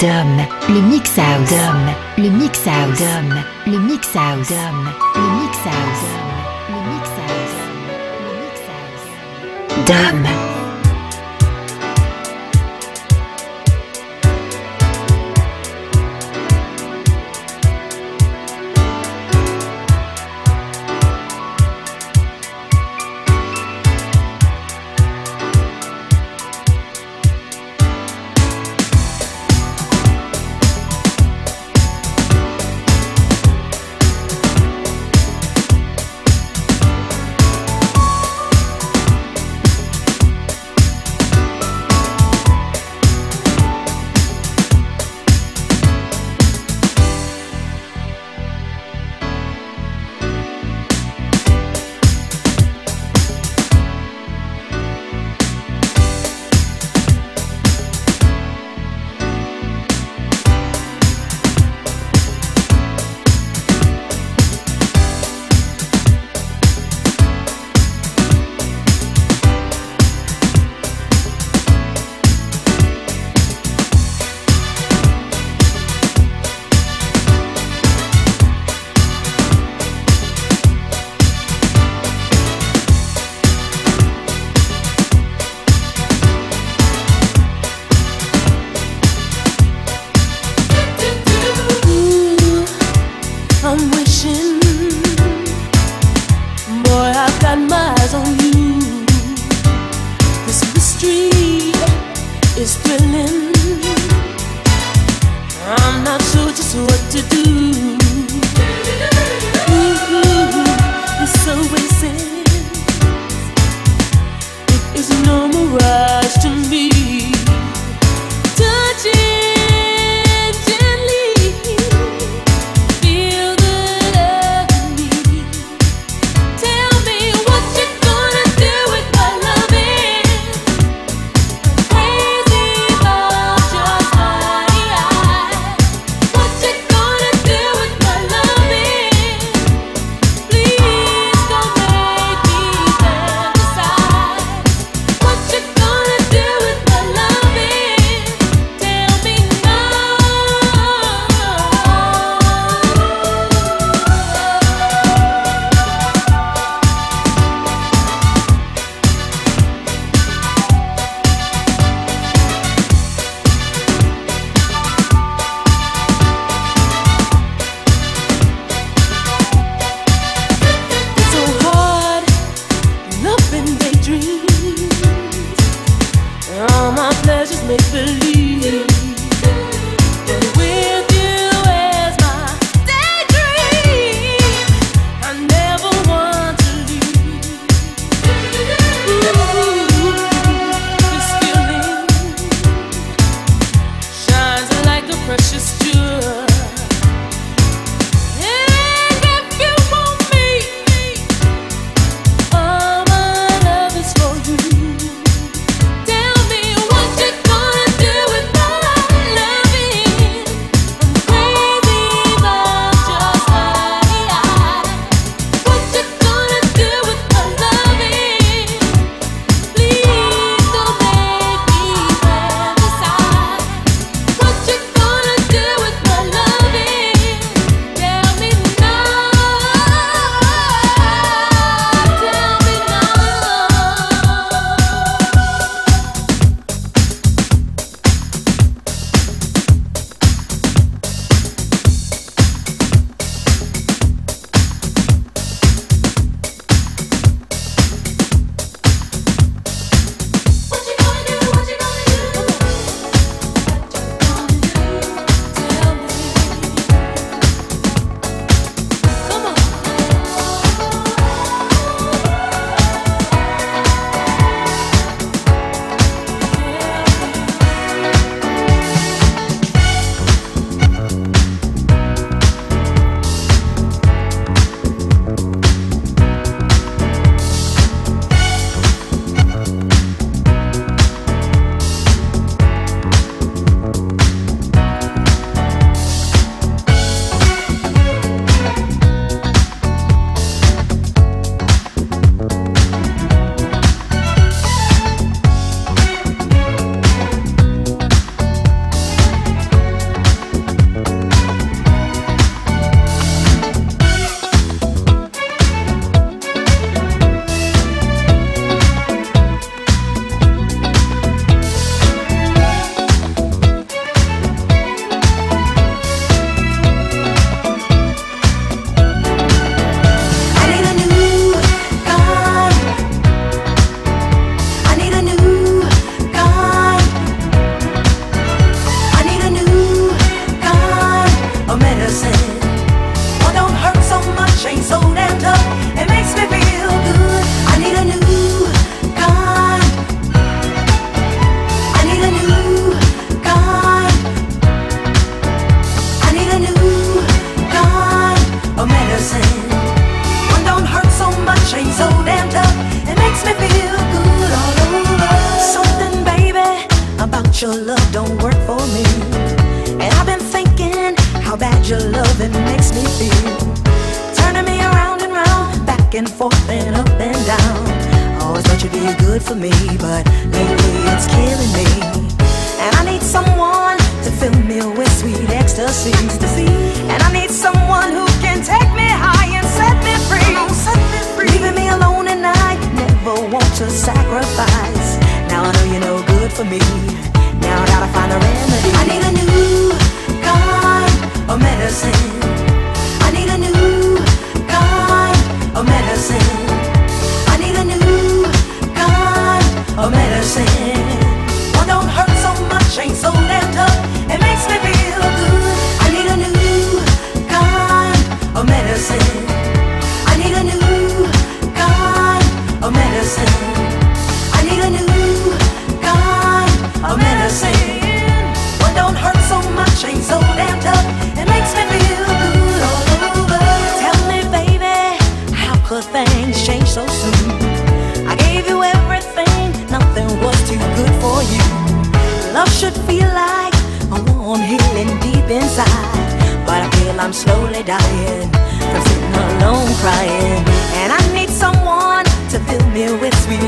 Dom, le mix out. Dom, le mix out. Dom, le mix out. Dom, le mix out. Le mix out. Le mix out. Dom.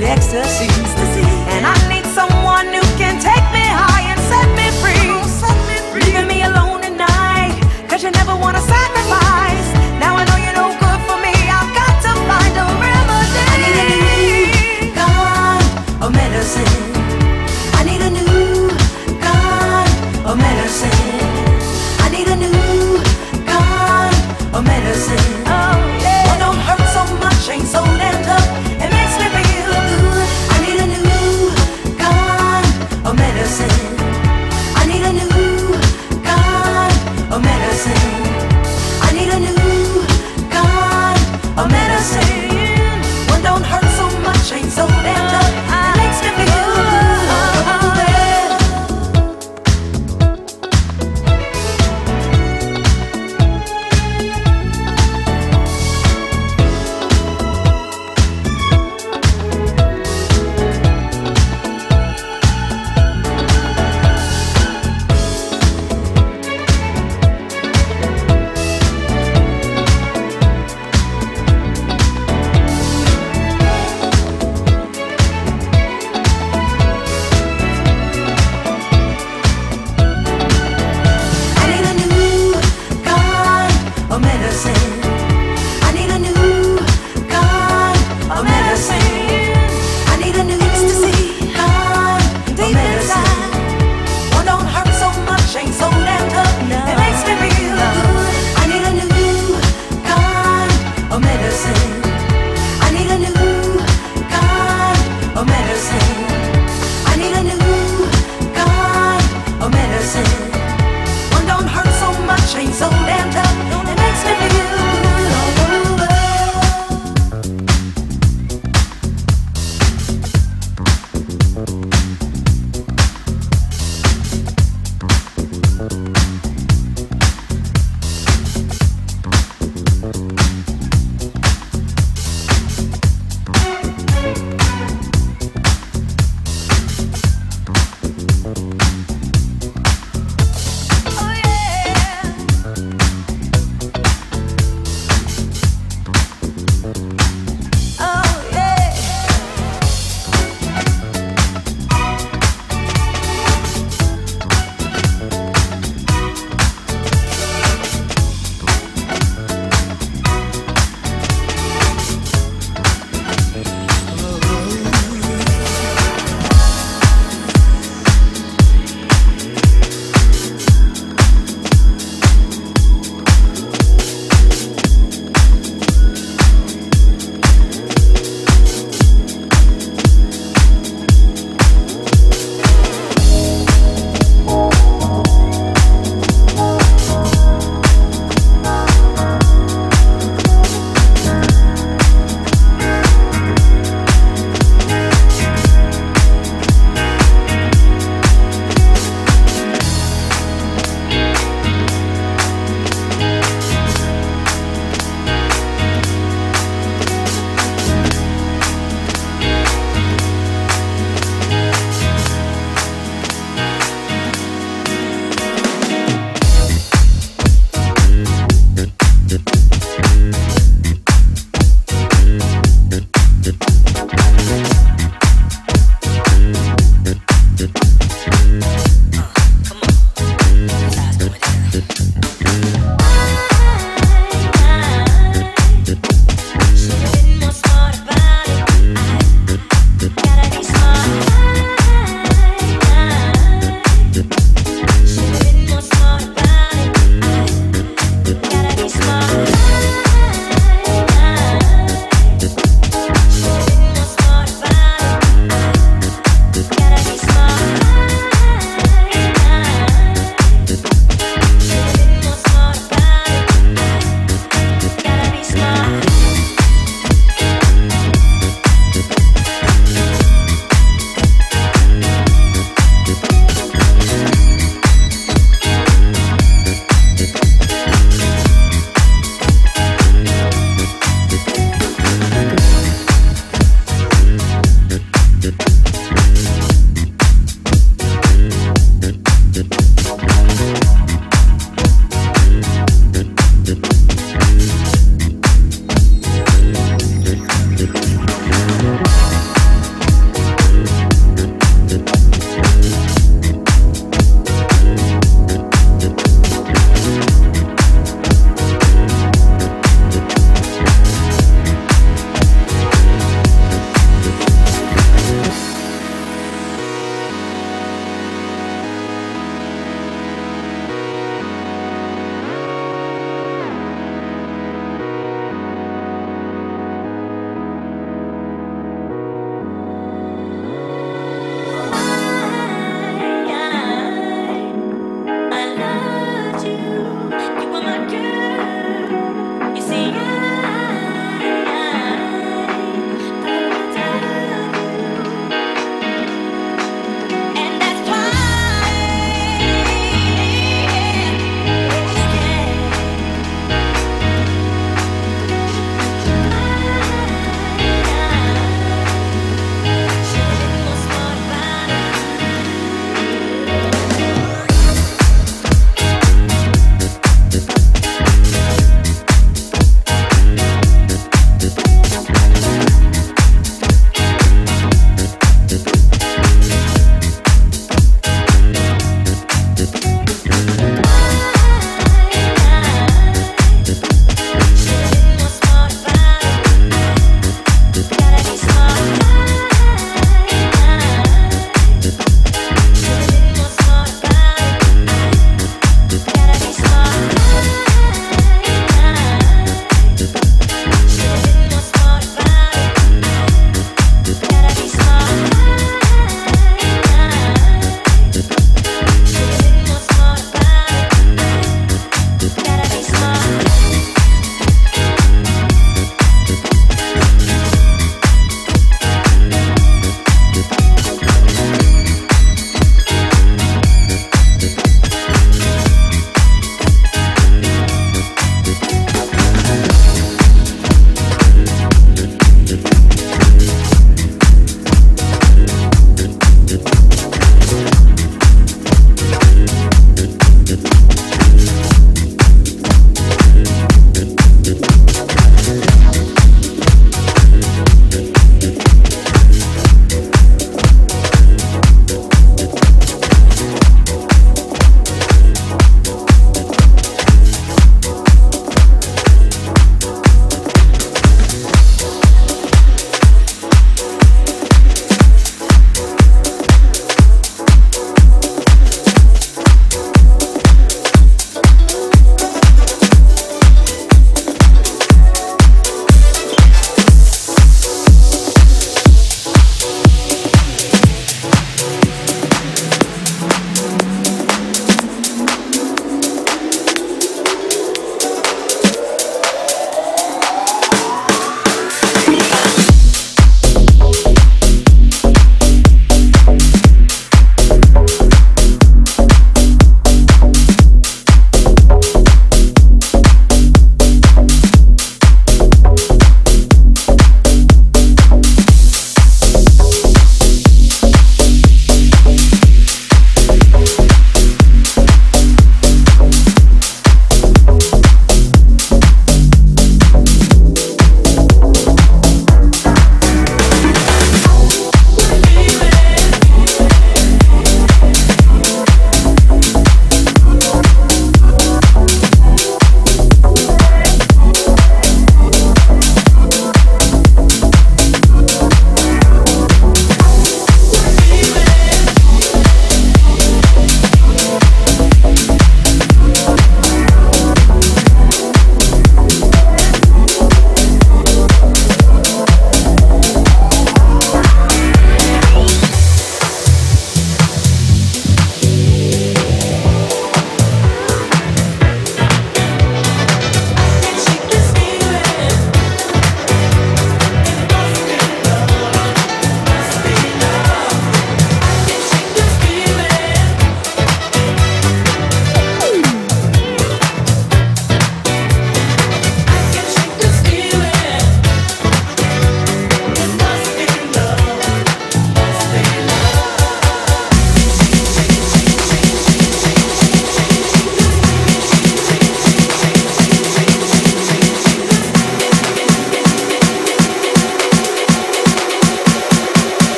Sweet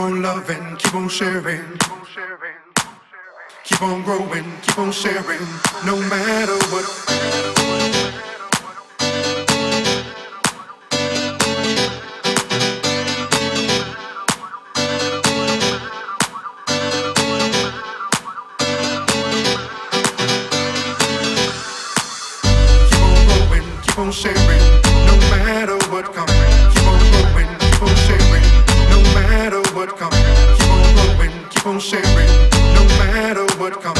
on loving, keep on sharing. Keep on growing, keep on sharing, no matter what. Keep on growing, keep on sharing, no matter what comes. what comes. Keep on going, keep on sharing, no matter what comes.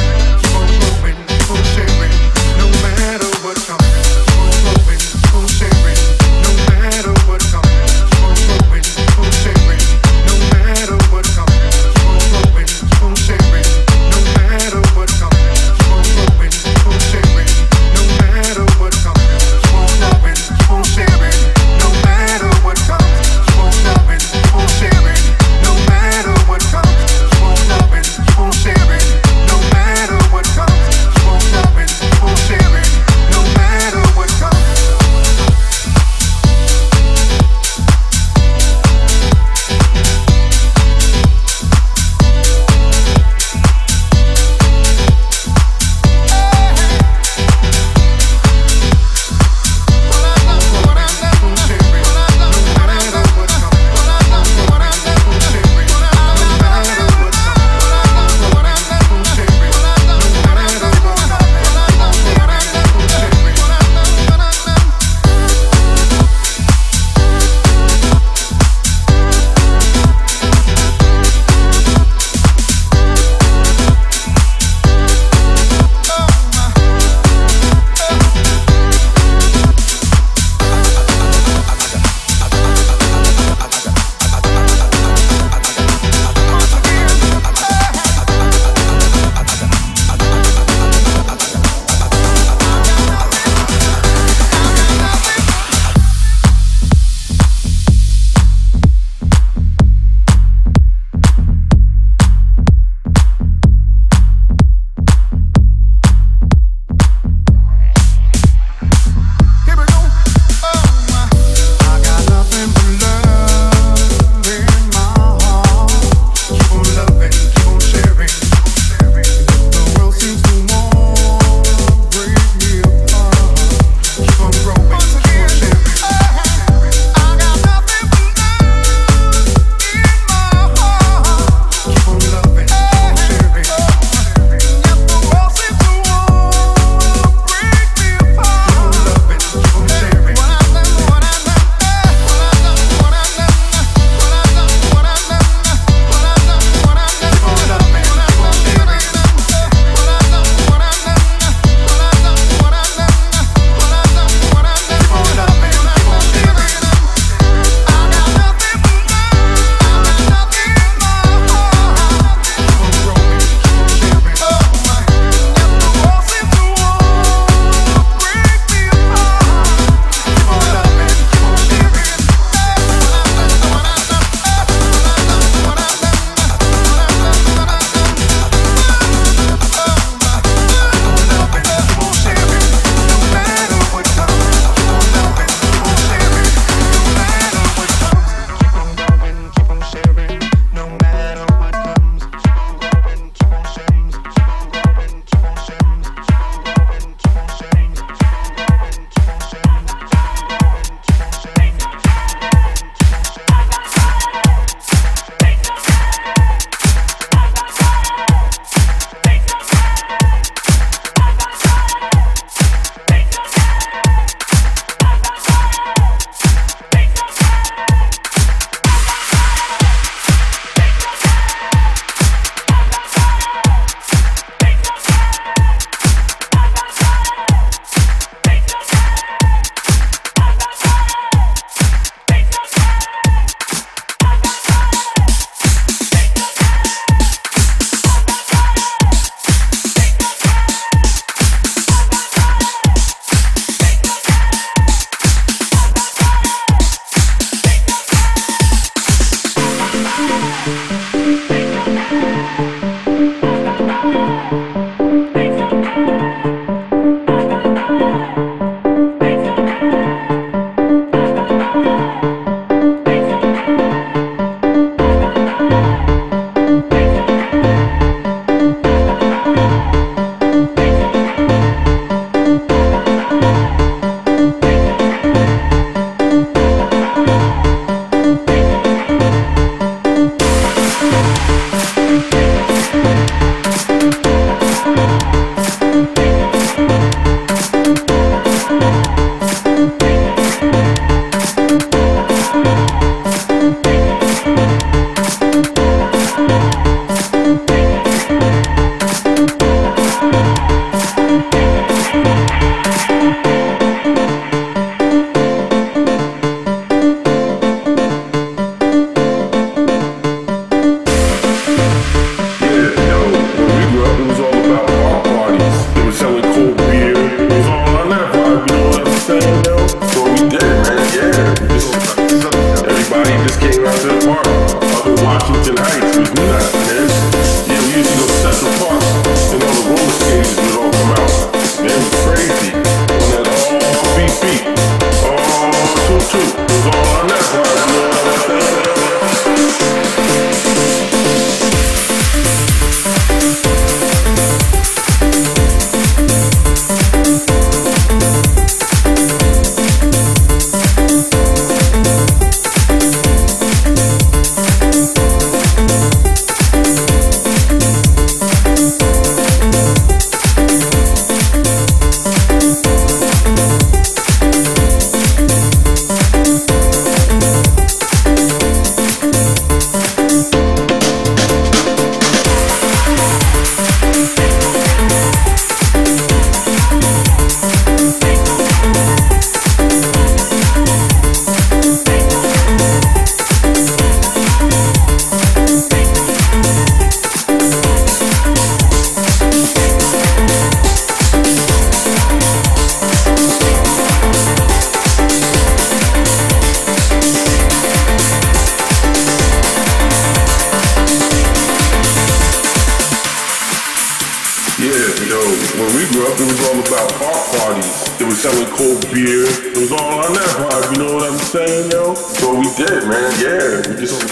Yeah, yo, when we grew up, it was all about park parties. They were selling cold beer. It was all on that vibe, you know what I'm saying, yo? So we did, man, yeah. We just,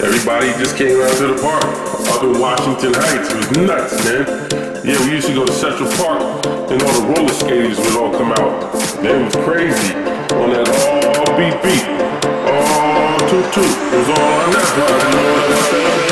everybody just came out to the park. Up in Washington Heights. It was nuts, man. Yeah, we used to go to Central Park and all the roller skaters would all come out. Man, it was crazy. On that all beat beat. All toot toot. It was all on that vibe, you know what I'm saying?